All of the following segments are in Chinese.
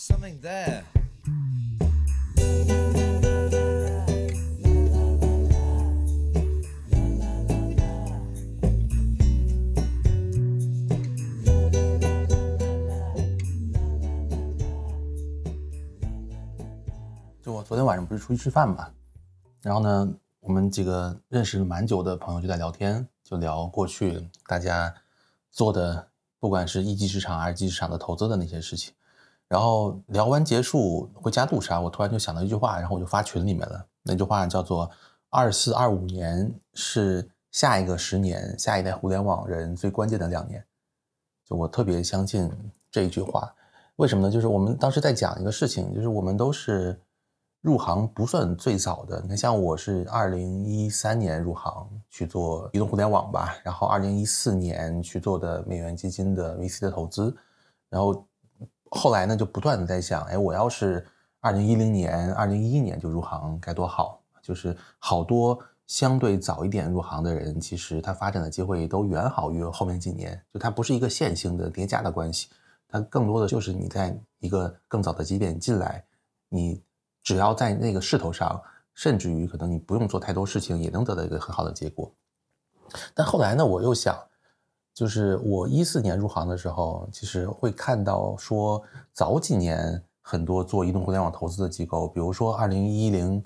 something there. 就我昨天晚上不是出去吃饭嘛，然后呢，我们几个认识蛮久的朋友就在聊天，就聊过去大家做的，不管是一级市场、二级市场的投资的那些事情。然后聊完结束回家路上，我突然就想到一句话，然后我就发群里面了。那句话叫做“二四二五年是下一个十年，下一代互联网人最关键的两年”。就我特别相信这一句话，为什么呢？就是我们当时在讲一个事情，就是我们都是入行不算最早的。你，像我是二零一三年入行去做移动互联网吧，然后二零一四年去做的美元基金的 VC 的投资，然后后来呢就不断的在想，哎，我要是二零一零年、二零一一年就入行该多好。就是好多相对早一点入行的人，其实他发展的机会都远好于后面几年。就它不是一个线性的叠加的关系，它更多的就是你在一个更早的节点进来，你只要在那个势头上，甚至于可能你不用做太多事情，也能得到一个很好的结果。但后来呢，我又想，就是我一四年入行的时候，其实会看到说早几年很多做移动互联网投资的机构，比如说二零一零。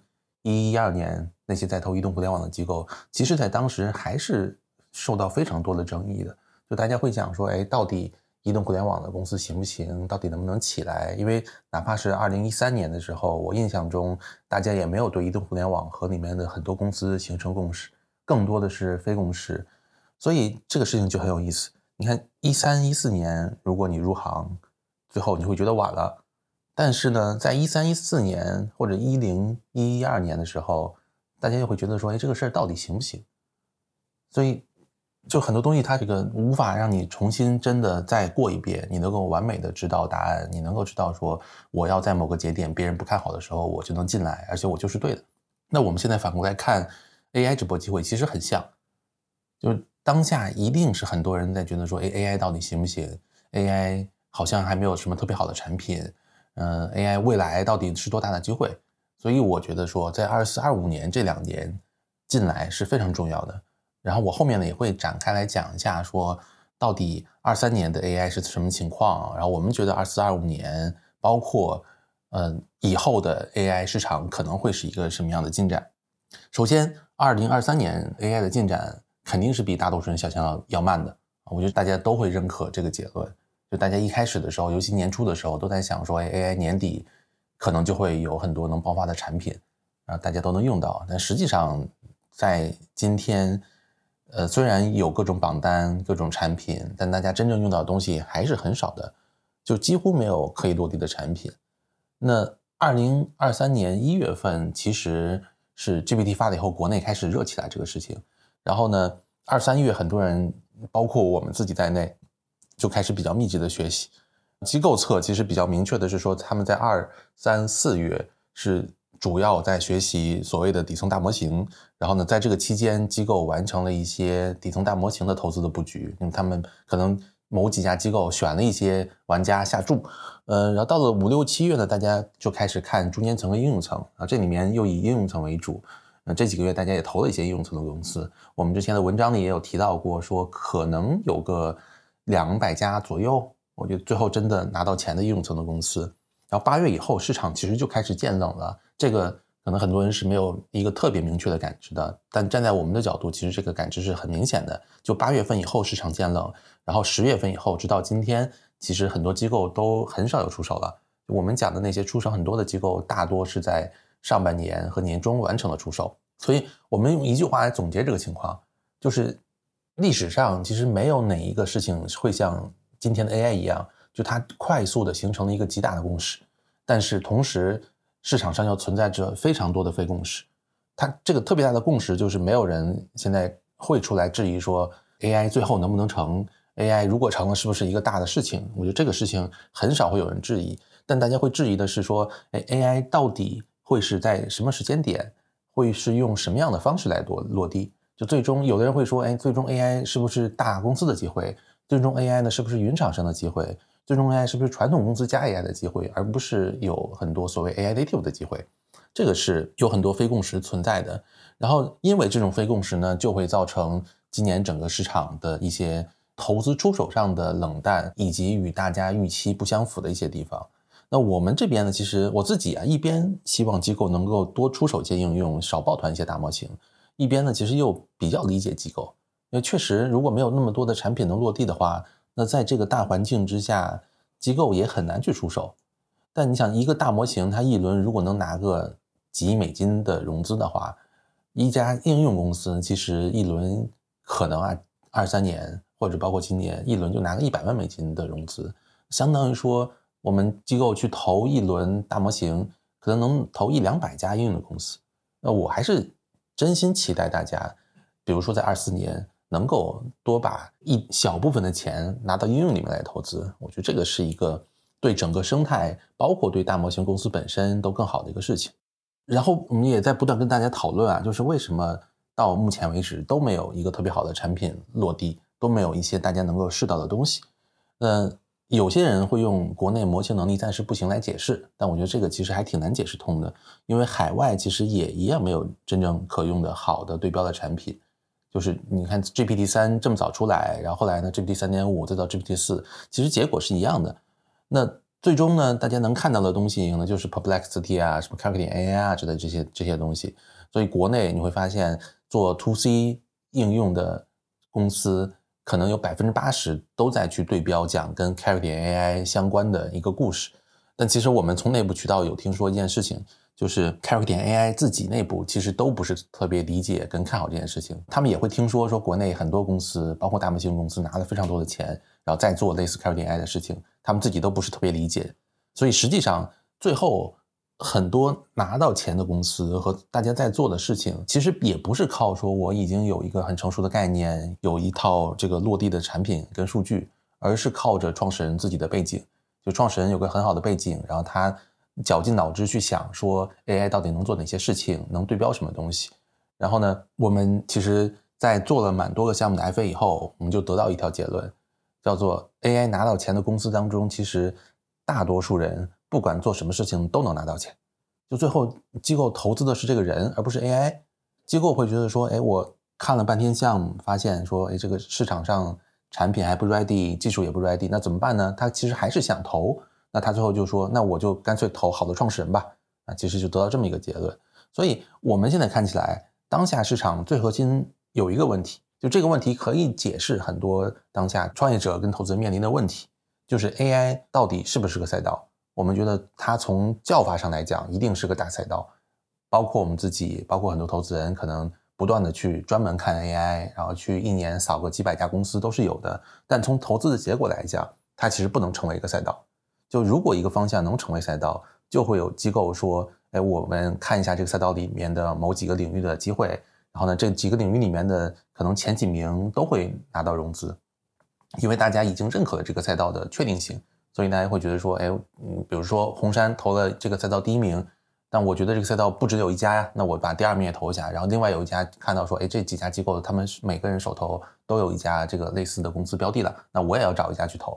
一一二年那些在投移动互联网的机构，其实在当时还是受到非常多的争议的。就大家会讲说，哎，到底移动互联网的公司行不行？到底能不能起来？因为哪怕是二零一三年的时候，我印象中大家也没有对移动互联网和里面的很多公司形成共识，更多的是非共识。所以这个事情就很有意思。你看一三一四年，如果你入行，最后你会觉得晚了。但是呢，在一三一四年或者一零一一二年的时候，大家又会觉得说，哎，这个事儿到底行不行？所以，就很多东西它这个无法让你重新真的再过一遍，你能够完美的知道答案，你能够知道说，我要在某个节点别人不看好的时候，我就能进来，而且我就是对的。那我们现在反过来看 AI 直播机会，其实很像，就当下一定是很多人在觉得说，哎，AI 到底行不行？AI 好像还没有什么特别好的产品。嗯，AI 未来到底是多大的机会？所以我觉得说，在二四、二五年这两年进来是非常重要的。然后我后面呢也会展开来讲一下，说到底二三年的 AI 是什么情况。然后我们觉得二四、二五年，包括嗯以后的 AI 市场可能会是一个什么样的进展。首先，二零二三年 AI 的进展肯定是比大多数人想象要要慢的。我觉得大家都会认可这个结论。就大家一开始的时候，尤其年初的时候，都在想说，哎，AI 年底可能就会有很多能爆发的产品，啊，大家都能用到。但实际上，在今天，呃，虽然有各种榜单、各种产品，但大家真正用到的东西还是很少的，就几乎没有可以落地的产品。那二零二三年一月份，其实是 GPT 发了以后，国内开始热起来这个事情。然后呢，二三月很多人，包括我们自己在内。就开始比较密集的学习，机构测其实比较明确的是说，他们在二三四月是主要在学习所谓的底层大模型，然后呢，在这个期间，机构完成了一些底层大模型的投资的布局，因为他们可能某几家机构选了一些玩家下注，呃，然后到了五六七月呢，大家就开始看中间层和应用层。啊，这里面又以应用层为主，那这几个月大家也投了一些应用层的公司，我们之前的文章里也有提到过，说可能有个。两百家左右，我觉得最后真的拿到钱的应用层的公司，然后八月以后市场其实就开始渐冷了。这个可能很多人是没有一个特别明确的感知的，但站在我们的角度，其实这个感知是很明显的。就八月份以后市场渐冷，然后十月份以后直到今天，其实很多机构都很少有出手了。我们讲的那些出手很多的机构，大多是在上半年和年中完成了出手。所以我们用一句话来总结这个情况，就是。历史上其实没有哪一个事情会像今天的 AI 一样，就它快速的形成了一个极大的共识，但是同时市场上又存在着非常多的非共识。它这个特别大的共识就是没有人现在会出来质疑说 AI 最后能不能成，AI 如果成了是不是一个大的事情？我觉得这个事情很少会有人质疑，但大家会质疑的是说，哎，AI 到底会是在什么时间点，会是用什么样的方式来落落地？就最终，有的人会说，哎，最终 AI 是不是大公司的机会？最终 AI 呢，是不是云厂商的机会？最终 AI 是不是传统公司加 AI 的机会，而不是有很多所谓 AI native 的机会？这个是有很多非共识存在的。然后因为这种非共识呢，就会造成今年整个市场的一些投资出手上的冷淡，以及与大家预期不相符的一些地方。那我们这边呢，其实我自己啊，一边希望机构能够多出手一些应用，少抱团一些大模型，一边呢，其实又比较理解机构，因为确实如果没有那么多的产品能落地的话，那在这个大环境之下，机构也很难去出手。但你想，一个大模型它一轮如果能拿个几亿美金的融资的话，一家应用公司其实一轮可能啊二三年或者包括今年一轮就拿个一百万美金的融资，相当于说。我们机构去投一轮大模型，可能能投一两百家应用的公司。那我还是真心期待大家，比如说在二四年能够多把一小部分的钱拿到应用里面来投资。我觉得这个是一个对整个生态，包括对大模型公司本身都更好的一个事情。然后我们也在不断跟大家讨论啊，就是为什么到目前为止都没有一个特别好的产品落地，都没有一些大家能够试到的东西。那。有些人会用国内模型能力暂时不行来解释，但我觉得这个其实还挺难解释通的，因为海外其实也一样没有真正可用的好的对标的产品。就是你看 GPT 三这么早出来，然后后来呢 GPT 三点五再到 GPT 四，其实结果是一样的。那最终呢，大家能看到的东西呢，就是 Perplexity 啊，什么 c a l c u l a t AI 啊之类这些这些东西。所以国内你会发现做 To C 应用的公司。可能有百分之八十都在去对标讲跟 Carry 点 AI 相关的一个故事，但其实我们从内部渠道有听说一件事情，就是 Carry 点 AI 自己内部其实都不是特别理解跟看好这件事情。他们也会听说说国内很多公司，包括大模型公司拿了非常多的钱，然后再做类似 Carry 点 AI 的事情，他们自己都不是特别理解。所以实际上最后。很多拿到钱的公司和大家在做的事情，其实也不是靠说我已经有一个很成熟的概念，有一套这个落地的产品跟数据，而是靠着创始人自己的背景。就创始人有个很好的背景，然后他绞尽脑汁去想说 AI 到底能做哪些事情，能对标什么东西。然后呢，我们其实在做了蛮多个项目的 FA 以后，我们就得到一条结论，叫做 AI 拿到钱的公司当中，其实大多数人。不管做什么事情都能拿到钱，就最后机构投资的是这个人，而不是 AI。机构会觉得说，哎，我看了半天项目，发现说，哎，这个市场上产品还不 ready，技术也不 ready，那怎么办呢？他其实还是想投，那他最后就说，那我就干脆投好的创始人吧。啊，其实就得到这么一个结论。所以我们现在看起来，当下市场最核心有一个问题，就这个问题可以解释很多当下创业者跟投资人面临的问题，就是 AI 到底是不是个赛道？我们觉得它从叫法上来讲，一定是个大赛道，包括我们自己，包括很多投资人，可能不断的去专门看 AI，然后去一年扫个几百家公司都是有的。但从投资的结果来讲，它其实不能成为一个赛道。就如果一个方向能成为赛道，就会有机构说，哎，我们看一下这个赛道里面的某几个领域的机会，然后呢，这几个领域里面的可能前几名都会拿到融资，因为大家已经认可了这个赛道的确定性。所以大家会觉得说，哎，嗯，比如说红杉投了这个赛道第一名，但我觉得这个赛道不只有一家呀，那我把第二名也投一下。然后另外有一家看到说，哎，这几家机构他们每个人手头都有一家这个类似的公司标的了，那我也要找一家去投。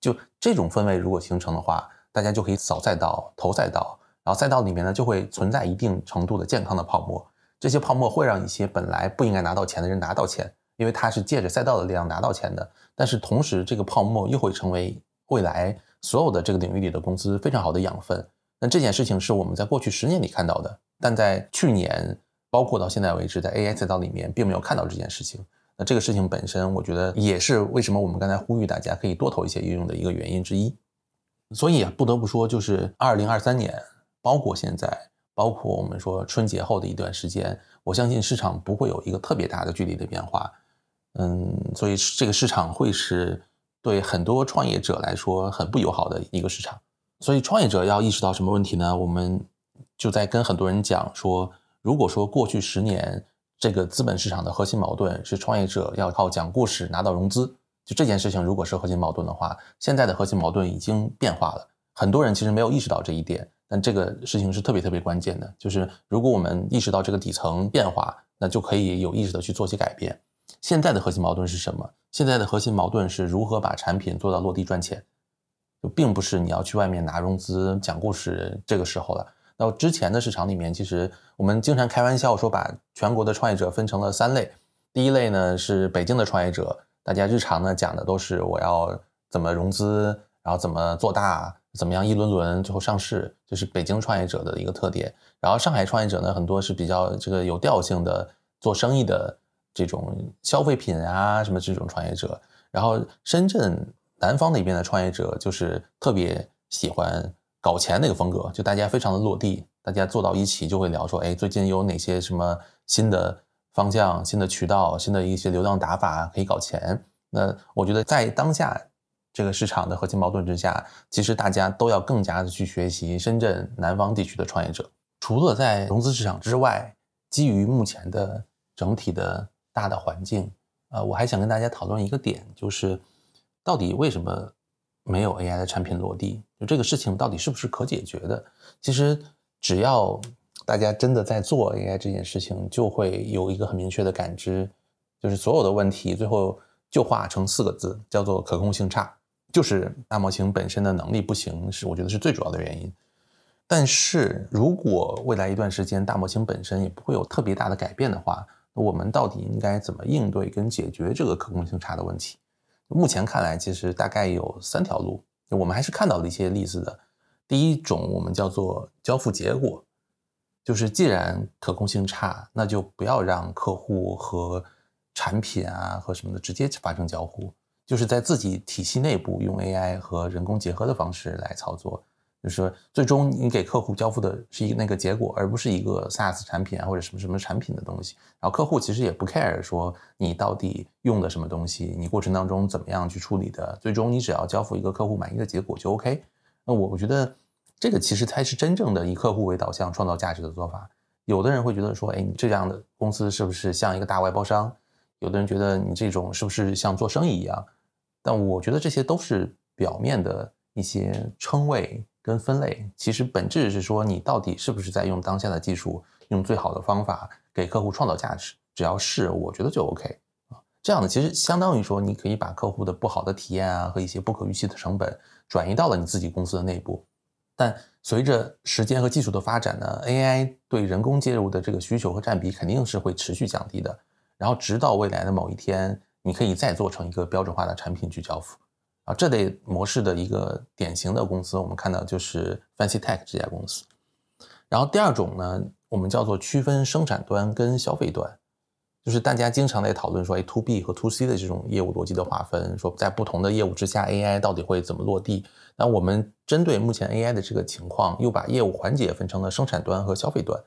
就这种氛围如果形成的话，大家就可以扫赛道、投赛道，然后赛道里面呢就会存在一定程度的健康的泡沫。这些泡沫会让一些本来不应该拿到钱的人拿到钱，因为他是借着赛道的力量拿到钱的。但是同时，这个泡沫又会成为。未来所有的这个领域里的公司非常好的养分，那这件事情是我们在过去十年里看到的，但在去年，包括到现在为止，在 AI 赛道里面并没有看到这件事情。那这个事情本身，我觉得也是为什么我们刚才呼吁大家可以多投一些应用的一个原因之一。所以啊不得不说，就是二零二三年，包括现在，包括我们说春节后的一段时间，我相信市场不会有一个特别大的剧烈的变化。嗯，所以这个市场会是。对很多创业者来说很不友好的一个市场，所以创业者要意识到什么问题呢？我们就在跟很多人讲说，如果说过去十年这个资本市场的核心矛盾是创业者要靠讲故事拿到融资，就这件事情如果是核心矛盾的话，现在的核心矛盾已经变化了。很多人其实没有意识到这一点，但这个事情是特别特别关键的，就是如果我们意识到这个底层变化，那就可以有意识的去做些改变。现在的核心矛盾是什么？现在的核心矛盾是如何把产品做到落地赚钱。就并不是你要去外面拿融资讲故事这个时候了。那之前的市场里面，其实我们经常开玩笑说，把全国的创业者分成了三类。第一类呢是北京的创业者，大家日常呢讲的都是我要怎么融资，然后怎么做大，怎么样一轮轮最后上市，这是北京创业者的一个特点。然后上海创业者呢，很多是比较这个有调性的做生意的这种消费品啊什么这种创业者。然后深圳南方那边的创业者就是特别喜欢搞钱那个风格，就大家非常的落地，大家坐到一起就会聊说，哎，最近有哪些什么新的。方向、新的渠道、新的一些流量打法可以搞钱。那我觉得在当下这个市场的核心矛盾之下，其实大家都要更加的去学习深圳南方地区的创业者。除了在融资市场之外，基于目前的整体的大的环境，呃，我还想跟大家讨论一个点，就是到底为什么没有 AI 的产品落地？就这个事情到底是不是可解决的？其实只要。大家真的在做 AI 这件事情，就会有一个很明确的感知，就是所有的问题最后就化成四个字，叫做可控性差，就是大模型本身的能力不行，是我觉得是最主要的原因。但是如果未来一段时间大模型本身也不会有特别大的改变的话，我们到底应该怎么应对跟解决这个可控性差的问题？目前看来，其实大概有三条路，我们还是看到了一些例子的。第一种，我们叫做交付结果。就是既然可控性差，那就不要让客户和产品啊和什么的直接发生交互，就是在自己体系内部用 AI 和人工结合的方式来操作。就是，最终你给客户交付的是一个那个结果，而不是一个 SaaS 产品啊或者什么什么产品的东西。然后客户其实也不 care 说你到底用的什么东西，你过程当中怎么样去处理的，最终你只要交付一个客户满意的结果就 OK。那我我觉得。这个其实才是真正的以客户为导向创造价值的做法。有的人会觉得说，哎，你这样的公司是不是像一个大外包商？有的人觉得你这种是不是像做生意一样？但我觉得这些都是表面的一些称谓跟分类，其实本质是说你到底是不是在用当下的技术，用最好的方法给客户创造价值。只要是，我觉得就 OK 啊。这样的其实相当于说，你可以把客户的不好的体验啊和一些不可预期的成本转移到了你自己公司的内部。但随着时间和技术的发展呢，AI 对人工介入的这个需求和占比肯定是会持续降低的。然后直到未来的某一天，你可以再做成一个标准化的产品去交付。啊，这类模式的一个典型的公司，我们看到就是 Fancy Tech 这家公司。然后第二种呢，我们叫做区分生产端跟消费端。就是大家经常在讨论说，哎，to B 和 to C 的这种业务逻辑的划分，说在不同的业务之下，AI 到底会怎么落地？那我们针对目前 AI 的这个情况，又把业务环节分成了生产端和消费端。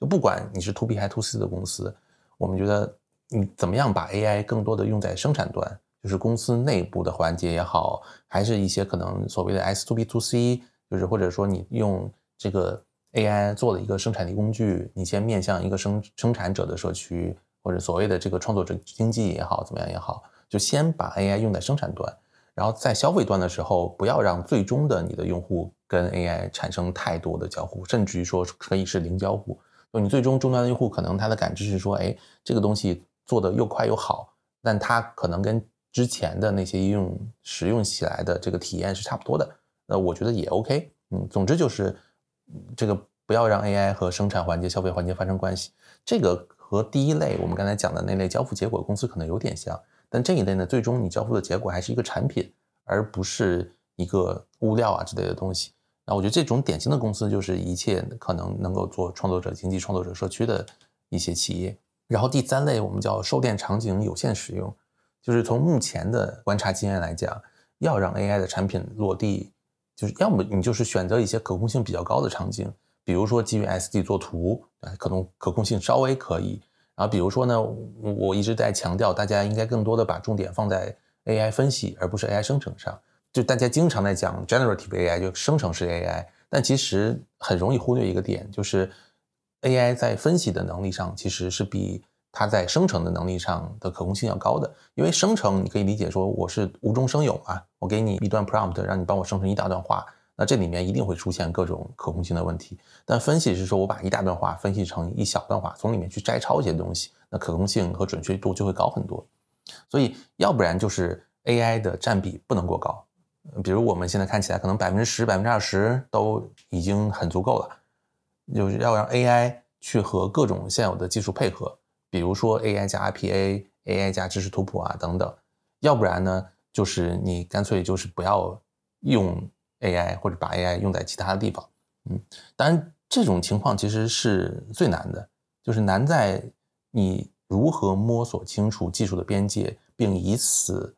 就不管你是 to B 还是 to C 的公司，我们觉得你怎么样把 AI 更多的用在生产端，就是公司内部的环节也好，还是一些可能所谓的 S to B to C，就是或者说你用这个 AI 做了一个生产力工具，你先面向一个生生产者的社区。或者所谓的这个创作者经济也好，怎么样也好，就先把 AI 用在生产端，然后在消费端的时候，不要让最终的你的用户跟 AI 产生太多的交互，甚至于说可以是零交互。就你最终终端的用户可能他的感知是说，哎，这个东西做的又快又好，但他可能跟之前的那些应用使用起来的这个体验是差不多的。那我觉得也 OK。嗯，总之就是这个不要让 AI 和生产环节、消费环节发生关系。这个。和第一类我们刚才讲的那类交付结果公司可能有点像，但这一类呢，最终你交付的结果还是一个产品，而不是一个物料啊之类的东西。那我觉得这种典型的公司就是一切可能能够做创作者经济、创作者社区的一些企业。然后第三类我们叫售电场景有限使用，就是从目前的观察经验来讲，要让 AI 的产品落地，就是要么你就是选择一些可控性比较高的场景。比如说基于 SD 做图，可能可控性稍微可以。然后比如说呢，我一直在强调，大家应该更多的把重点放在 AI 分析，而不是 AI 生成上。就大家经常在讲 generative AI，就生成式 AI，但其实很容易忽略一个点，就是 AI 在分析的能力上，其实是比它在生成的能力上的可控性要高的。因为生成你可以理解说我是无中生有啊，我给你一段 prompt，让你帮我生成一大段话。那这里面一定会出现各种可控性的问题，但分析是说我把一大段话分析成一小段话，从里面去摘抄一些东西，那可控性和准确度就会高很多。所以要不然就是 AI 的占比不能过高，比如我们现在看起来可能百分之十、百分之二十都已经很足够了，就是要让 AI 去和各种现有的技术配合，比如说 AI 加 RPA、AI 加知识图谱啊等等，要不然呢，就是你干脆就是不要用 AI，或者把 AI 用在其他的地方。嗯，当然这种情况其实是最难的，就是难在你如何摸索清楚技术的边界，并以此。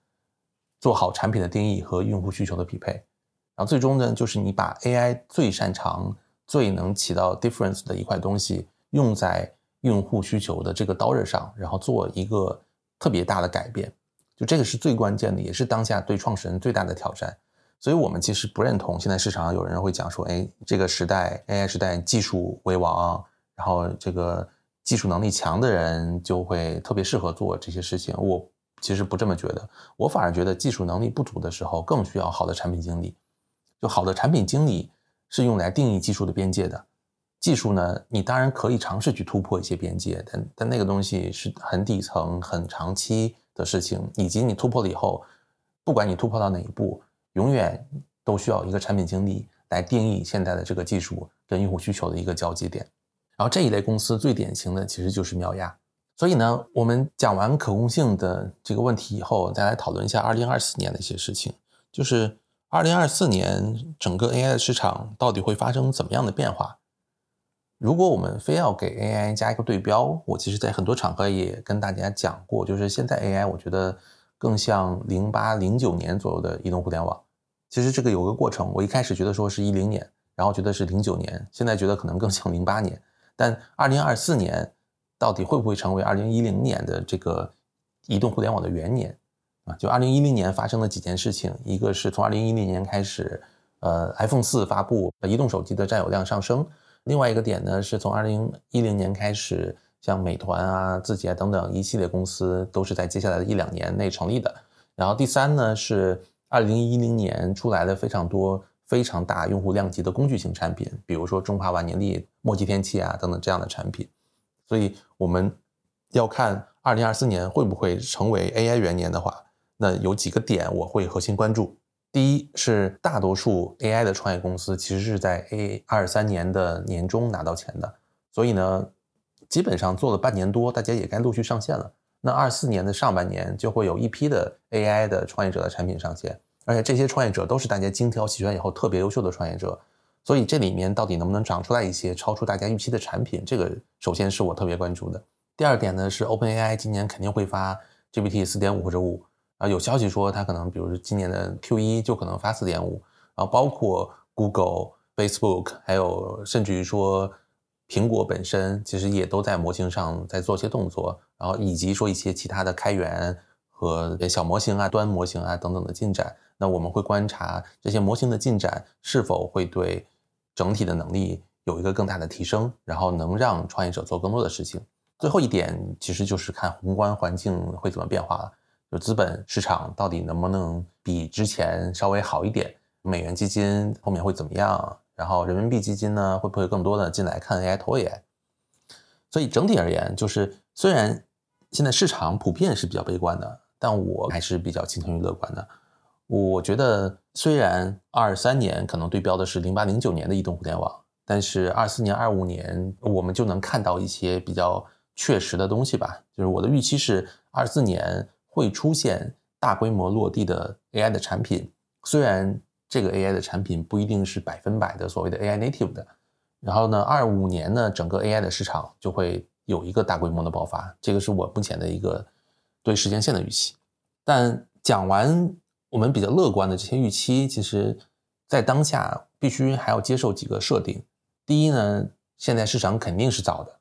做好产品的定义和用户需求的匹配，然后最终呢，就是你把 AI 最擅长、最能起到 difference 的一块东西用在用户需求的这个刀刃上，然后做一个特别大的改变。就这个是最关键的，也是当下对创始人最大的挑战。所以我们其实不认同现在市场上有人会讲说，哎，这个时代 AI 时代技术为王，然后这个技术能力强的人就会特别适合做这些事情。我。其实不这么觉得，我反而觉得技术能力不足的时候更需要好的产品经理。就好的产品经理是用来定义技术的边界的。技术呢，你当然可以尝试去突破一些边界，但但那个东西是很底层、很长期的事情，以及你突破了以后，不管你突破到哪一步，永远都需要一个产品经理来定义现在的这个技术跟用户需求的一个交接点。然后这一类公司最典型的其实就是妙亚。所以呢，我们讲完可控性的这个问题以后，再来讨论一下二零二四年的一些事情。就是二零二四年整个 AI 的市场到底会发生怎么样的变化？如果我们非要给 AI 加一个对标，我其实在很多场合也跟大家讲过，就是现在 AI 我觉得更像零八零九年左右的移动互联网。其实这个有个过程，我一开始觉得说是一零年，然后觉得是零九年，现在觉得可能更像零八年。但二零二四年。到底会不会成为二零一零年的这个移动互联网的元年啊？就二零一零年发生了几件事情，一个是从二零一零年开始，呃，iPhone 四发布，移动手机的占有量上升；另外一个点呢，是从二零一零年开始，像美团啊、字节等等一系列公司都是在接下来的一两年内成立的。然后第三呢，是二零一零年出来了非常多非常大用户量级的工具型产品，比如说中华万年历、墨迹天气啊等等这样的产品。所以我们要看二零二四年会不会成为 AI 元年的话，那有几个点我会核心关注。第一是大多数 AI 的创业公司其实是在 A 二三年的年中拿到钱的，所以呢，基本上做了半年多，大家也该陆续上线了。那二四年的上半年就会有一批的 AI 的创业者的产品上线，而且这些创业者都是大家精挑细选以后特别优秀的创业者。所以这里面到底能不能长出来一些超出大家预期的产品？这个首先是我特别关注的。第二点呢是 OpenAI 今年肯定会发 GPT 四点五或者五啊，有消息说它可能比如说今年的 Q 一就可能发四点五啊，包括 Google、Facebook，还有甚至于说苹果本身其实也都在模型上在做些动作，然后以及说一些其他的开源和小模型啊、端模型啊等等的进展。那我们会观察这些模型的进展是否会对。整体的能力有一个更大的提升，然后能让创业者做更多的事情。最后一点其实就是看宏观环境会怎么变化了，就资本市场到底能不能比之前稍微好一点？美元基金后面会怎么样？然后人民币基金呢会不会更多的进来看 AI 投研所以整体而言，就是虽然现在市场普遍是比较悲观的，但我还是比较倾向于乐观的。我觉得，虽然二三年可能对标的是零八零九年的移动互联网，但是二四年、二五年我们就能看到一些比较确实的东西吧。就是我的预期是，二四年会出现大规模落地的 AI 的产品。虽然这个 AI 的产品不一定是百分百的所谓的 AI native 的，然后呢，二五年呢，整个 AI 的市场就会有一个大规模的爆发。这个是我目前的一个对时间线的预期。但讲完。我们比较乐观的这些预期，其实，在当下必须还要接受几个设定。第一呢，现在市场肯定是早的，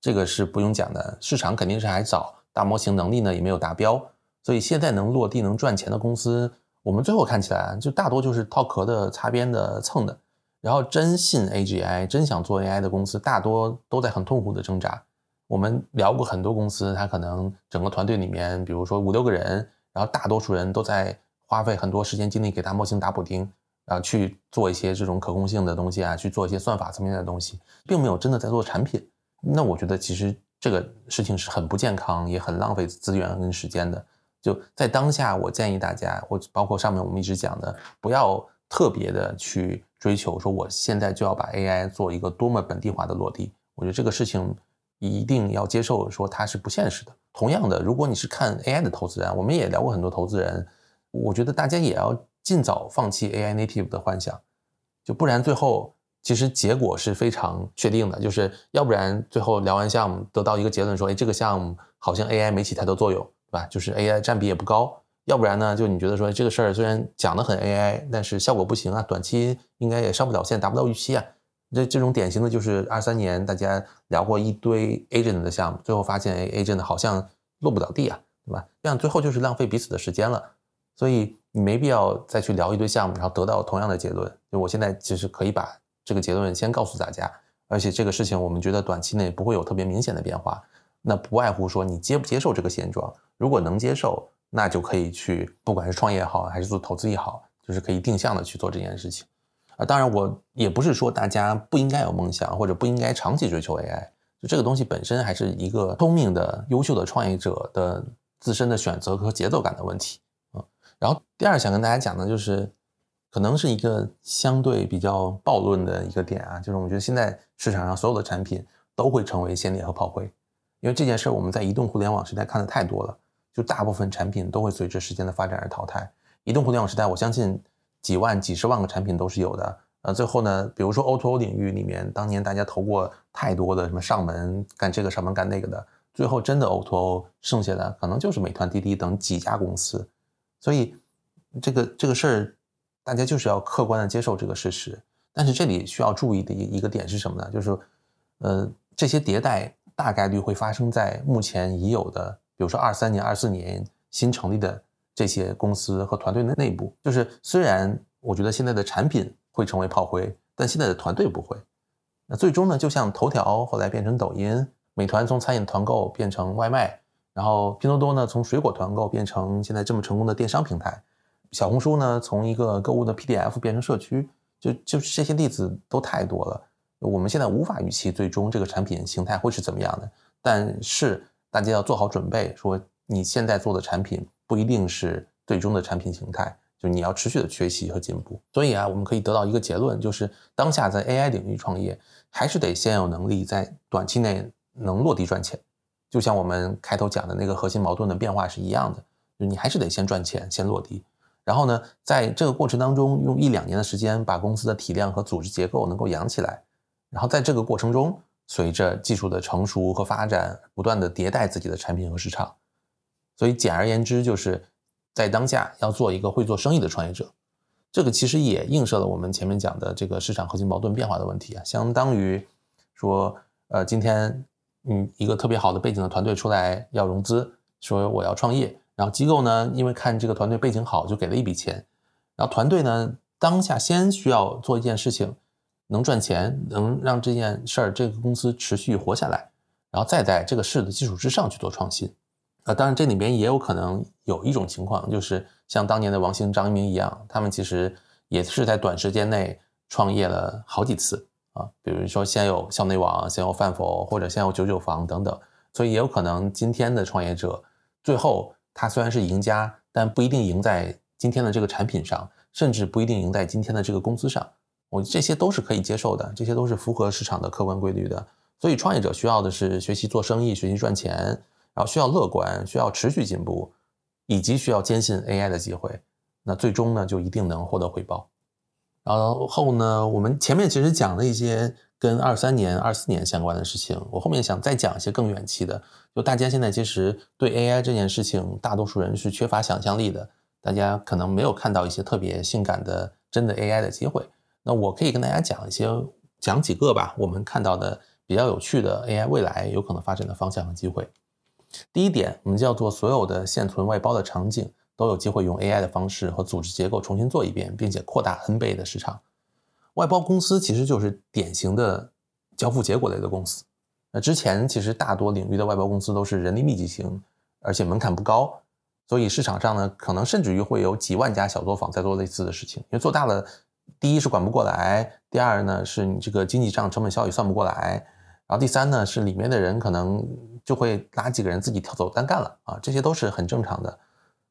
这个是不用讲的，市场肯定是还早，大模型能力呢也没有达标，所以现在能落地能赚钱的公司，我们最后看起来就大多就是套壳的、擦边的、蹭的。然后真信 AGI、真想做 AI 的公司，大多都在很痛苦的挣扎。我们聊过很多公司，它可能整个团队里面，比如说五六个人，然后大多数人都在。花费很多时间精力给大模型打补丁，啊，去做一些这种可控性的东西啊，去做一些算法层面的东西，并没有真的在做产品。那我觉得其实这个事情是很不健康，也很浪费资源跟时间的。就在当下，我建议大家，我包括上面我们一直讲的，不要特别的去追求说我现在就要把 AI 做一个多么本地化的落地。我觉得这个事情一定要接受，说它是不现实的。同样的，如果你是看 AI 的投资人，我们也聊过很多投资人，我觉得大家也要尽早放弃 AI native 的幻想，就不然最后其实结果是非常确定的，就是要不然最后聊完项目得到一个结论说，哎，这个项目好像 AI 没起太多作用。对吧？就是 AI 占比也不高，要不然呢？就你觉得说这个事儿虽然讲的很 AI，但是效果不行啊，短期应该也上不了线，达不到预期啊。这这种典型的就是二三年大家聊过一堆 agent 的项目，最后发现 agent 好像落不了地啊，对吧？这样最后就是浪费彼此的时间了。所以你没必要再去聊一堆项目，然后得到同样的结论。就我现在其实可以把这个结论先告诉大家，而且这个事情我们觉得短期内不会有特别明显的变化。那不外乎说你接不接受这个现状。如果能接受，那就可以去，不管是创业也好，还是做投资也好，就是可以定向的去做这件事情。啊，当然我也不是说大家不应该有梦想，或者不应该长期追求 AI，就这个东西本身还是一个聪明的、优秀的创业者的自身的选择和节奏感的问题。啊，然后第二想跟大家讲的就是，可能是一个相对比较暴论的一个点啊，就是我觉得现在市场上所有的产品都会成为先烈和炮灰，因为这件事我们在移动互联网时代看的太多了。就大部分产品都会随着时间的发展而淘汰。移动互联网时代，我相信几万、几十万个产品都是有的。呃，最后呢，比如说 O2O 领域里面，当年大家投过太多的什么上门干这个上门干那个的，最后真的 O2O 剩下的可能就是美团、滴滴等几家公司。所以这个这个事儿，大家就是要客观的接受这个事实。但是这里需要注意的一一个点是什么呢？就是，呃，这些迭代大概率会发生在目前已有的。比如说二三年、二四年新成立的这些公司和团队的内部，就是虽然我觉得现在的产品会成为炮灰，但现在的团队不会。那最终呢，就像头条后来变成抖音，美团从餐饮团购变成外卖，然后拼多多呢从水果团购变成现在这么成功的电商平台，小红书呢从一个购物的 PDF 变成社区，就就这些例子都太多了。我们现在无法预期最终这个产品形态会是怎么样的，但是。大家要做好准备，说你现在做的产品不一定是最终的产品形态，就你要持续的学习和进步。所以啊，我们可以得到一个结论，就是当下在 AI 领域创业，还是得先有能力在短期内能落地赚钱。就像我们开头讲的那个核心矛盾的变化是一样的，就你还是得先赚钱，先落地。然后呢，在这个过程当中，用一两年的时间把公司的体量和组织结构能够养起来。然后在这个过程中，随着技术的成熟和发展，不断的迭代自己的产品和市场，所以简而言之，就是在当下要做一个会做生意的创业者。这个其实也映射了我们前面讲的这个市场核心矛盾变化的问题啊，相当于说，呃，今天嗯一个特别好的背景的团队出来要融资，说我要创业，然后机构呢因为看这个团队背景好，就给了一笔钱，然后团队呢当下先需要做一件事情。能赚钱，能让这件事儿这个公司持续活下来，然后再在这个事的基础之上去做创新。啊，当然这里边也有可能有一种情况，就是像当年的王兴、张一鸣一样，他们其实也是在短时间内创业了好几次啊。比如说先有校内网，先有饭否，或者先有九九房等等。所以也有可能今天的创业者，最后他虽然是赢家，但不一定赢在今天的这个产品上，甚至不一定赢在今天的这个公司上。我这些都是可以接受的，这些都是符合市场的客观规律的。所以创业者需要的是学习做生意，学习赚钱，然后需要乐观，需要持续进步，以及需要坚信 AI 的机会。那最终呢，就一定能获得回报。然后呢，我们前面其实讲了一些跟二三年、二四年相关的事情，我后面想再讲一些更远期的。就大家现在其实对 AI 这件事情，大多数人是缺乏想象力的，大家可能没有看到一些特别性感的真的 AI 的机会。那我可以跟大家讲一些，讲几个吧。我们看到的比较有趣的 AI 未来有可能发展的方向和机会。第一点，我们叫做所有的现存外包的场景都有机会用 AI 的方式和组织结构重新做一遍，并且扩大 N 倍的市场。外包公司其实就是典型的交付结果类的公司。那之前其实大多领域的外包公司都是人力密集型，而且门槛不高，所以市场上呢，可能甚至于会有几万家小作坊在做类似的事情，因为做大了。第一是管不过来，第二呢是你这个经济账成本效益算不过来，然后第三呢是里面的人可能就会拉几个人自己跳走单干了啊，这些都是很正常的。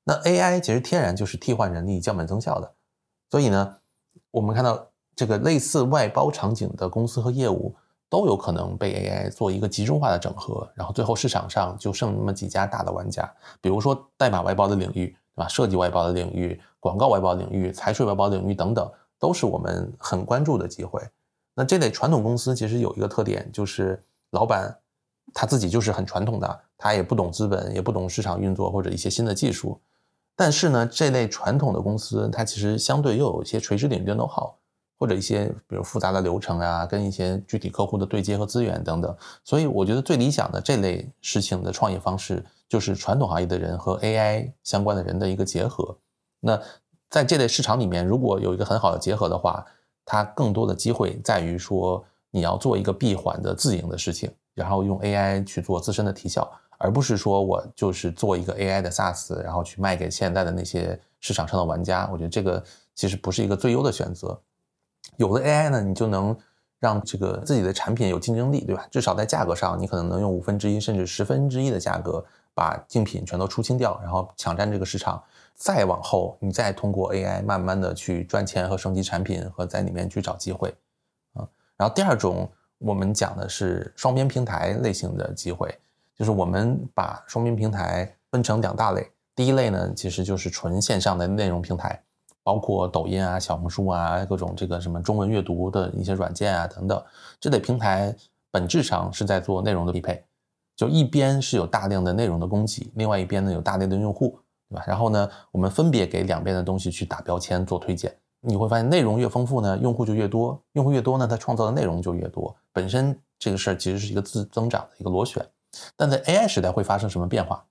那 AI 其实天然就是替换人力、降本增效的，所以呢，我们看到这个类似外包场景的公司和业务都有可能被 AI 做一个集中化的整合，然后最后市场上就剩那么几家大的玩家，比如说代码外包的领域，对吧？设计外包的领域、广告外包领域、财税外包领域等等，都是我们很关注的机会。那这类传统公司其实有一个特点，就是老板他自己就是很传统的，他也不懂资本，也不懂市场运作或者一些新的技术。但是呢，这类传统的公司，它其实相对又有一些垂直领域的 know how，或者一些比如复杂的流程啊，跟一些具体客户的对接和资源等等。所以我觉得最理想的这类事情的创业方式，就是传统行业的人和 AI 相关的人的一个结合。那在这类市场里面，如果有一个很好的结合的话，它更多的机会在于说，你要做一个闭环的自营的事情，然后用 AI 去做自身的提效。而不是说我就是做一个 AI 的 SaaS，然后去卖给现在的那些市场上的玩家，我觉得这个其实不是一个最优的选择。有了 AI 呢，你就能让这个自己的产品有竞争力，对吧？至少在价格上，你可能能用五分之一甚至十分之一的价格把竞品全都出清掉，然后抢占这个市场。再往后，你再通过 AI 慢慢的去赚钱和升级产品和在里面去找机会，啊。然后第二种，我们讲的是双边平台类型的机会。就是我们把双边平台分成两大类，第一类呢，其实就是纯线上的内容平台，包括抖音啊、小红书啊，各种这个什么中文阅读的一些软件啊等等。这类平台本质上是在做内容的匹配，就一边是有大量的内容的供给，另外一边呢有大量的用户，对吧？然后呢，我们分别给两边的东西去打标签做推荐，你会发现内容越丰富呢，用户就越多，用户越多呢，它创造的内容就越多。本身这个事儿其实是一个自增长的一个螺旋。但在 AI 时代会发生什么变化？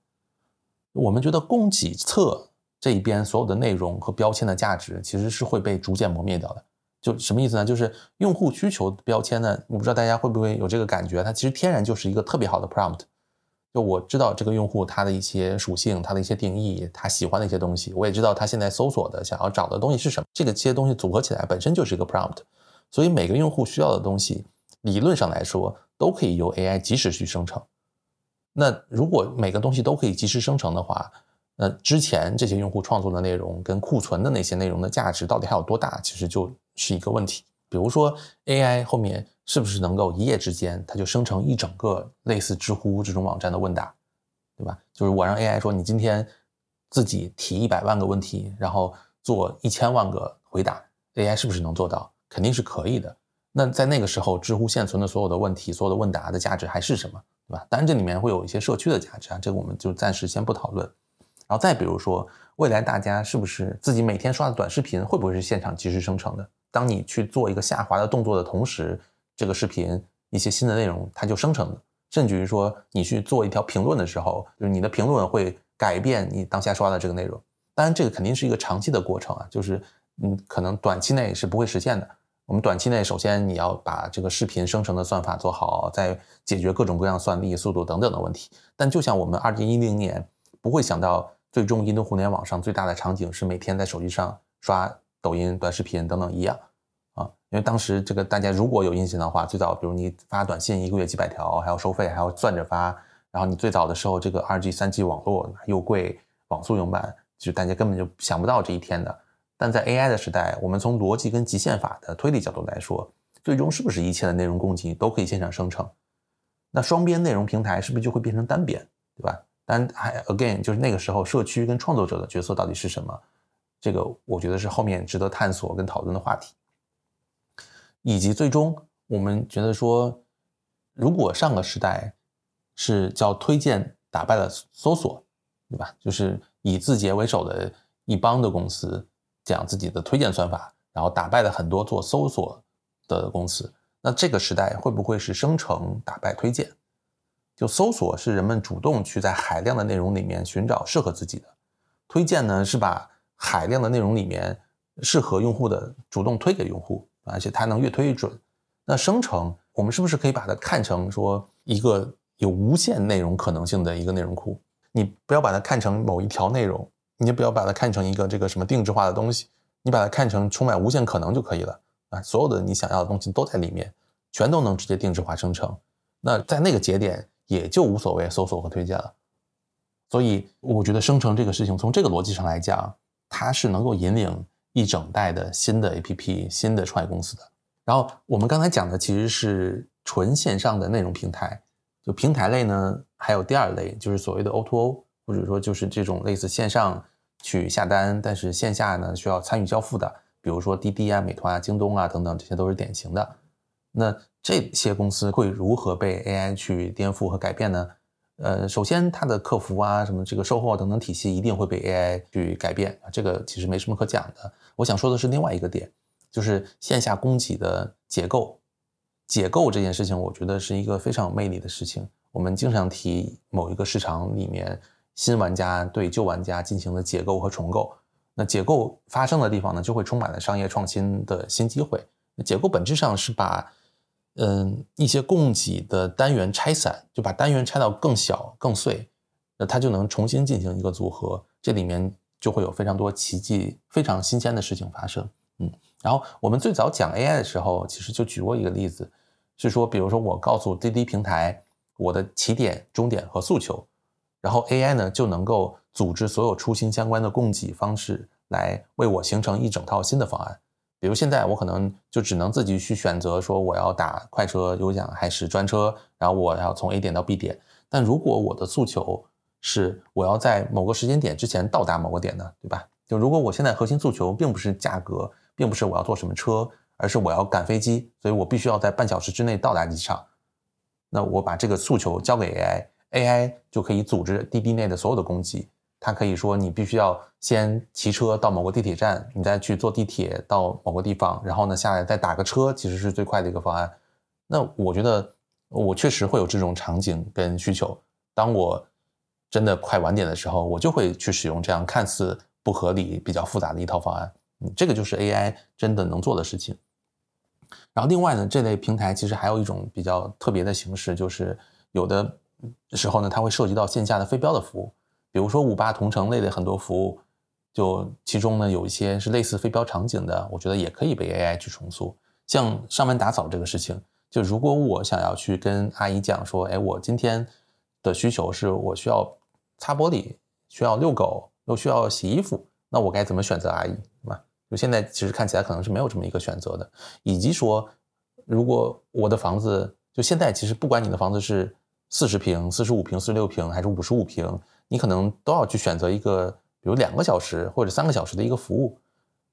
我们觉得供给侧这一边所有的内容和标签的价值其实是会被逐渐磨灭掉的。就什么意思呢？就是用户需求标签呢，我不知道大家会不会有这个感觉，它其实天然就是一个特别好的 prompt。就我知道这个用户他的一些属性，他的一些定义，他喜欢的一些东西，我也知道他现在搜索的想要找的东西是什么。这个这些东西组合起来本身就是一个 prompt，所以每个用户需要的东西，理论上来说都可以由 AI 及时去生成。那如果每个东西都可以及时生成的话，那之前这些用户创作的内容跟库存的那些内容的价值到底还有多大，其实就是一个问题。比如说 AI 后面是不是能够一夜之间它就生成一整个类似知乎这种网站的问答，对吧？就是我让 AI 说你今天自己提一百万个问题，然后做一千万个回答，AI 是不是能做到？肯定是可以的。那在那个时候，知乎现存的所有的问题、所有的问答的价值还是什么？对吧？当然，这里面会有一些社区的价值啊，这个我们就暂时先不讨论。然后再比如说，未来大家是不是自己每天刷的短视频会不会是现场即时生成的？当你去做一个下滑的动作的同时，这个视频一些新的内容它就生成了。甚至于说，你去做一条评论的时候，就是你的评论会改变你当下刷的这个内容。当然，这个肯定是一个长期的过程啊，就是嗯，可能短期内是不会实现的。我们短期内首先你要把这个视频生成的算法做好，再解决各种各样算力、速度等等的问题。但就像我们二零一零年不会想到，最终移动互联网上最大的场景是每天在手机上刷抖音、短视频等等一样啊，因为当时这个大家如果有印象的话，最早比如你发短信一个月几百条，还要收费，还要算着发，然后你最早的时候这个二 G、三 G 网络又贵，网速又慢，就大家根本就想不到这一天的。但在 AI 的时代，我们从逻辑跟极限法的推理角度来说，最终是不是一切的内容供给都可以线上生成？那双边内容平台是不是就会变成单边，对吧？但还 again 就是那个时候社区跟创作者的角色到底是什么？这个我觉得是后面值得探索跟讨论的话题。以及最终我们觉得说，如果上个时代是叫推荐打败了搜索，对吧？就是以字节为首的一帮的公司。讲自己的推荐算法，然后打败了很多做搜索的公司。那这个时代会不会是生成打败推荐？就搜索是人们主动去在海量的内容里面寻找适合自己的，推荐呢是把海量的内容里面适合用户的主动推给用户，而且它能越推越准。那生成我们是不是可以把它看成说一个有无限内容可能性的一个内容库？你不要把它看成某一条内容。你就不要把它看成一个这个什么定制化的东西，你把它看成充满无限可能就可以了啊！所有的你想要的东西都在里面，全都能直接定制化生成。那在那个节点也就无所谓搜索和推荐了。所以我觉得生成这个事情，从这个逻辑上来讲，它是能够引领一整代的新的 APP、新的创业公司的。然后我们刚才讲的其实是纯线上的内容平台，就平台类呢，还有第二类，就是所谓的 O2O，或者说就是这种类似线上去下单，但是线下呢需要参与交付的，比如说滴滴啊、美团啊、京东啊等等，这些都是典型的。那这些公司会如何被 AI 去颠覆和改变呢？呃，首先它的客服啊、什么这个售后等等体系一定会被 AI 去改变啊，这个其实没什么可讲的。我想说的是另外一个点。就是线下供给的结构，解构这件事情，我觉得是一个非常有魅力的事情。我们经常提某一个市场里面新玩家对旧玩家进行的解构和重构。那解构发生的地方呢，就会充满了商业创新的新机会。那解构本质上是把嗯一些供给的单元拆散，就把单元拆到更小、更碎，那它就能重新进行一个组合。这里面就会有非常多奇迹、非常新鲜的事情发生。嗯。然后我们最早讲 AI 的时候，其实就举过一个例子，是说，比如说我告诉滴滴平台我的起点、终点和诉求，然后 AI 呢就能够组织所有出行相关的供给方式，来为我形成一整套新的方案。比如现在我可能就只能自己去选择说我要打快车、有奖还是专车，然后我要从 A 点到 B 点。但如果我的诉求是我要在某个时间点之前到达某个点呢，对吧？就如果我现在核心诉求并不是价格。并不是我要坐什么车，而是我要赶飞机，所以我必须要在半小时之内到达机场。那我把这个诉求交给 AI，AI 就可以组织滴滴内的所有的攻击。它可以说你必须要先骑车到某个地铁站，你再去坐地铁到某个地方，然后呢下来再打个车，其实是最快的一个方案。那我觉得我确实会有这种场景跟需求。当我真的快晚点的时候，我就会去使用这样看似不合理、比较复杂的一套方案。嗯，这个就是 AI 真的能做的事情。然后另外呢，这类平台其实还有一种比较特别的形式，就是有的时候呢，它会涉及到线下的非标的服务，比如说五八同城类的很多服务，就其中呢有一些是类似非标场景的，我觉得也可以被 AI 去重塑。像上门打扫这个事情，就如果我想要去跟阿姨讲说，哎，我今天的需求是我需要擦玻璃，需要遛狗，又需要洗衣服，那我该怎么选择阿姨，对吧？就现在其实看起来可能是没有这么一个选择的，以及说，如果我的房子就现在其实不管你的房子是四十平、四十五平、四十六平还是五十五平，你可能都要去选择一个比如两个小时或者三个小时的一个服务。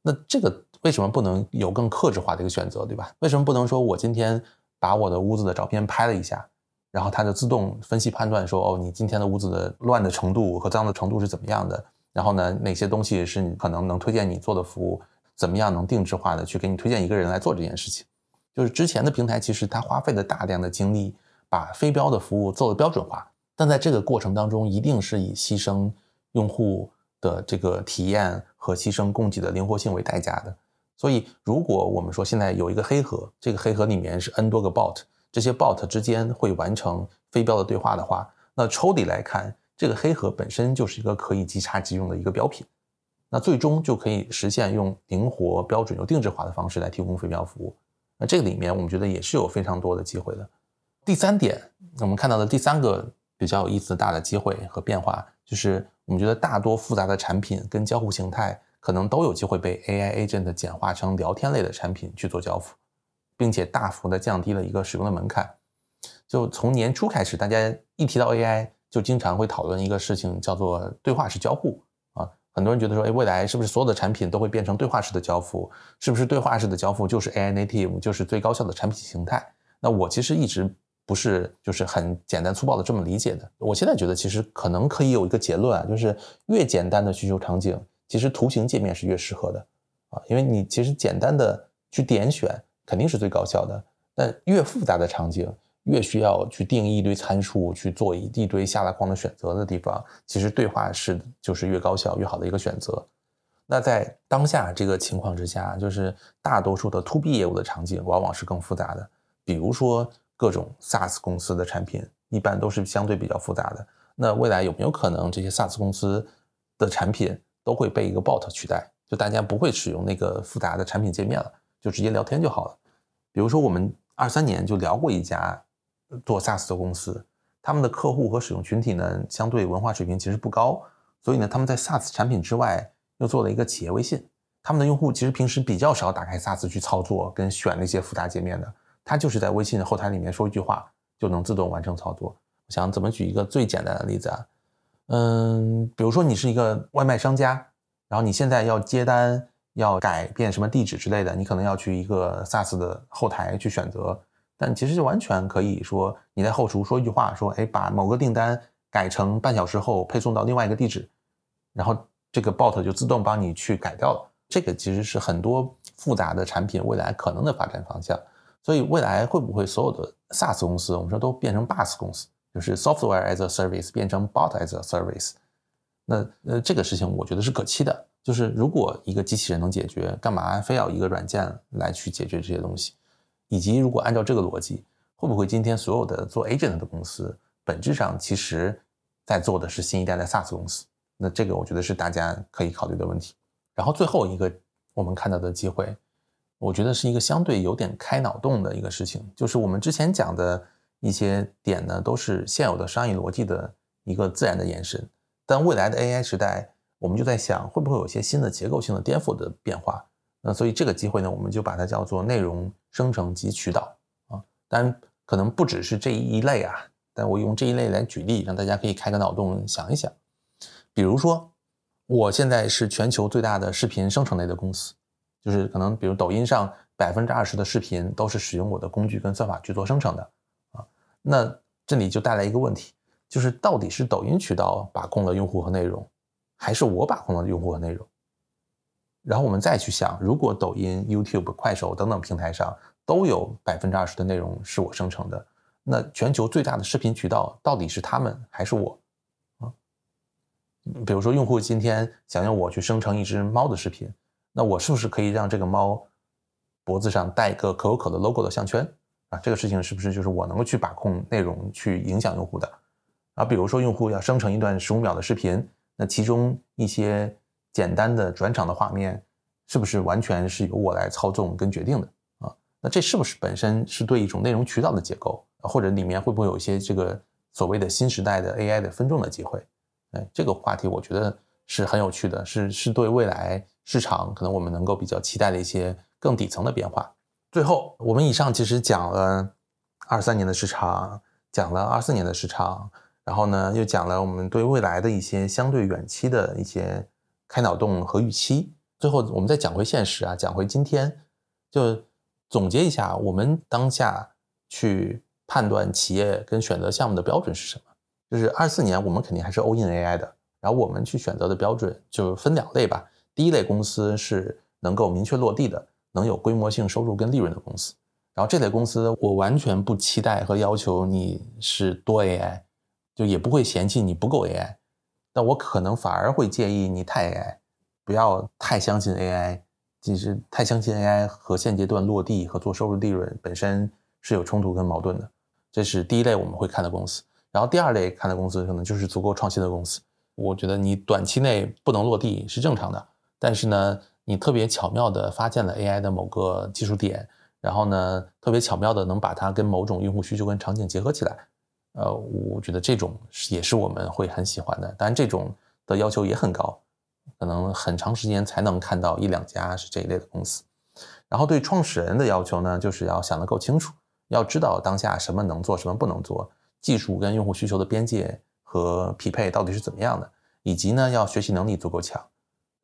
那这个为什么不能有更克制化的一个选择，对吧？为什么不能说我今天把我的屋子的照片拍了一下，然后它就自动分析判断说，哦，你今天的屋子的乱的程度和脏的程度是怎么样的？然后呢，哪些东西是你可能能推荐你做的服务？怎么样能定制化的去给你推荐一个人来做这件事情？就是之前的平台其实它花费了大量的精力把非标的服务做了标准化，但在这个过程当中一定是以牺牲用户的这个体验和牺牲供给的灵活性为代价的。所以，如果我们说现在有一个黑盒，这个黑盒里面是 n 多个 bot，这些 bot 之间会完成非标的对话的话，那抽离来看。这个黑盒本身就是一个可以即插即用的一个标品，那最终就可以实现用灵活、标准又定制化的方式来提供非标服务。那这个里面我们觉得也是有非常多的机会的。第三点，我们看到的第三个比较有意思大的机会和变化，就是我们觉得大多复杂的产品跟交互形态可能都有机会被 AI agent 简化成聊天类的产品去做交付，并且大幅的降低了一个使用的门槛。就从年初开始，大家一提到 AI。就经常会讨论一个事情，叫做对话式交互啊。很多人觉得说，哎，未来是不是所有的产品都会变成对话式的交付？是不是对话式的交付就是 AI native，就是最高效的产品形态？那我其实一直不是就是很简单粗暴的这么理解的。我现在觉得，其实可能可以有一个结论啊，就是越简单的需求场景，其实图形界面是越适合的啊，因为你其实简单的去点选肯定是最高效的，但越复杂的场景。越需要去定义一堆参数，去做一一堆下拉框的选择的地方，其实对话式就是越高效越好的一个选择。那在当下这个情况之下，就是大多数的 To B 业务的场景往往是更复杂的，比如说各种 SaaS 公司的产品，一般都是相对比较复杂的。那未来有没有可能这些 SaaS 公司的产品都会被一个 Bot 取代？就大家不会使用那个复杂的产品界面了，就直接聊天就好了。比如说我们二三年就聊过一家。做 SaaS 的公司，他们的客户和使用群体呢，相对文化水平其实不高，所以呢，他们在 SaaS 产品之外又做了一个企业微信。他们的用户其实平时比较少打开 SaaS 去操作跟选那些复杂界面的，他就是在微信的后台里面说一句话就能自动完成操作。我想怎么举一个最简单的例子啊？嗯，比如说你是一个外卖商家，然后你现在要接单，要改变什么地址之类的，你可能要去一个 SaaS 的后台去选择。但其实就完全可以说你在后厨说一句话，说哎，把某个订单改成半小时后配送到另外一个地址，然后这个 bot 就自动帮你去改掉了。这个其实是很多复杂的产品未来可能的发展方向。所以未来会不会所有的 SaaS 公司，我们说都变成 BaaS 公司？就是 software as a service 变成 bot as a service，那呃这个事情我觉得是可期的。就是如果一个机器人能解决，干嘛非要一个软件来去解决这些东西？以及如果按照这个逻辑，会不会今天所有的做 agent 的公司，本质上其实在做的是新一代的 SaaS 公司？那这个我觉得是大家可以考虑的问题。然后最后一个我们看到的机会，我觉得是一个相对有点开脑洞的一个事情，就是我们之前讲的。一些点呢，都是现有的商业逻辑的一个自然的延伸。但未来的 AI 时代，我们就在想，会不会有些新的结构性的颠覆的变化？那所以这个机会呢，我们就把它叫做内容生成及渠道啊。当然，可能不只是这一类啊，但我用这一类来举例，让大家可以开个脑洞想一想。比如说，我现在是全球最大的视频生成类的公司，就是可能比如抖音上百分之二十的视频都是使用我的工具跟算法去做生成的啊。那这里就带来一个问题，就是到底是抖音渠道把控了用户和内容，还是我把控了用户和内容？然后我们再去想，如果抖音、YouTube、快手等等平台上都有百分之二十的内容是我生成的，那全球最大的视频渠道到底是他们还是我？啊，比如说用户今天想用我去生成一只猫的视频，那我是不是可以让这个猫脖子上戴一个可口可乐 logo 的项圈？啊，这个事情是不是就是我能够去把控内容，去影响用户的？啊，比如说用户要生成一段十五秒的视频，那其中一些简单的转场的画面，是不是完全是由我来操纵跟决定的？啊，那这是不是本身是对一种内容渠道的结构，或者里面会不会有一些这个所谓的新时代的 AI 的分众的机会？哎，这个话题我觉得是很有趣的，是是对未来市场可能我们能够比较期待的一些更底层的变化。最后，我们以上其实讲了二三年的市场，讲了二四年的市场，然后呢，又讲了我们对未来的一些相对远期的一些开脑洞和预期。最后，我们再讲回现实啊，讲回今天，就总结一下，我们当下去判断企业跟选择项目的标准是什么？就是二四年我们肯定还是 all in AI 的，然后我们去选择的标准就分两类吧。第一类公司是能够明确落地的。能有规模性收入跟利润的公司，然后这类公司我完全不期待和要求你是多 AI，就也不会嫌弃你不够 AI，但我可能反而会建议你太 AI，不要太相信 AI，其实太相信 AI 和现阶段落地和做收入利润本身是有冲突跟矛盾的，这是第一类我们会看的公司。然后第二类看的公司可能就是足够创新的公司，我觉得你短期内不能落地是正常的，但是呢。你特别巧妙地发现了 AI 的某个技术点，然后呢，特别巧妙的能把它跟某种用户需求跟场景结合起来，呃，我觉得这种也是我们会很喜欢的。当然，这种的要求也很高，可能很长时间才能看到一两家是这一类的公司。然后对创始人的要求呢，就是要想得够清楚，要知道当下什么能做，什么不能做，技术跟用户需求的边界和匹配到底是怎么样的，以及呢，要学习能力足够强。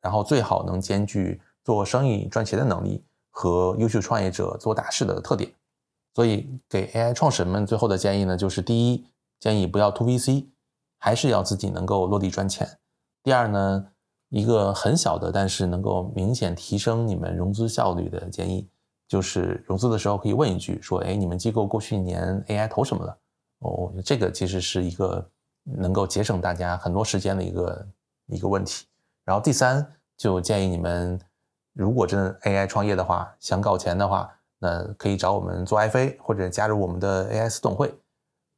然后最好能兼具做生意赚钱的能力和优秀创业者做大事的特点，所以给 AI 创始人们最后的建议呢，就是第一，建议不要 to VC，还是要自己能够落地赚钱。第二呢，一个很小的但是能够明显提升你们融资效率的建议，就是融资的时候可以问一句，说，哎，你们机构过去一年 AI 投什么了？哦，这个其实是一个能够节省大家很多时间的一个一个问题。然后第三，就建议你们，如果真的 AI 创业的话，想搞钱的话，那可以找我们做 FA，或者加入我们的 AI 私董会。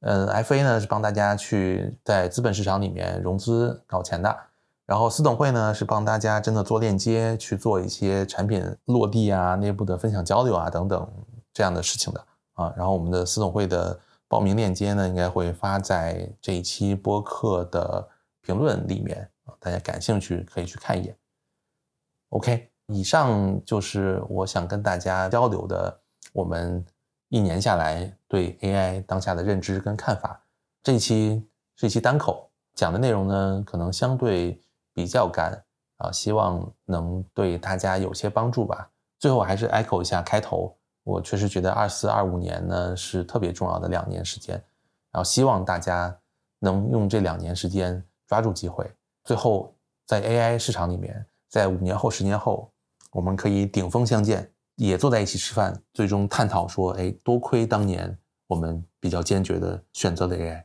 嗯，FA 呢是帮大家去在资本市场里面融资搞钱的，然后私董会呢是帮大家真的做链接，去做一些产品落地啊、内部的分享交流啊等等这样的事情的啊。然后我们的私董会的报名链接呢，应该会发在这一期播客的评论里面大家感兴趣可以去看一眼。OK，以上就是我想跟大家交流的，我们一年下来对 AI 当下的认知跟看法。这一期是一期单口讲的内容呢，可能相对比较干啊，希望能对大家有些帮助吧。最后还是 echo 一下开头。我确实觉得二四二五年呢是特别重要的两年时间，然后希望大家能用这两年时间抓住机会，最后在 AI 市场里面，在五年后、十年后，我们可以顶峰相见，也坐在一起吃饭，最终探讨说，哎，多亏当年我们比较坚决的选择了 AI。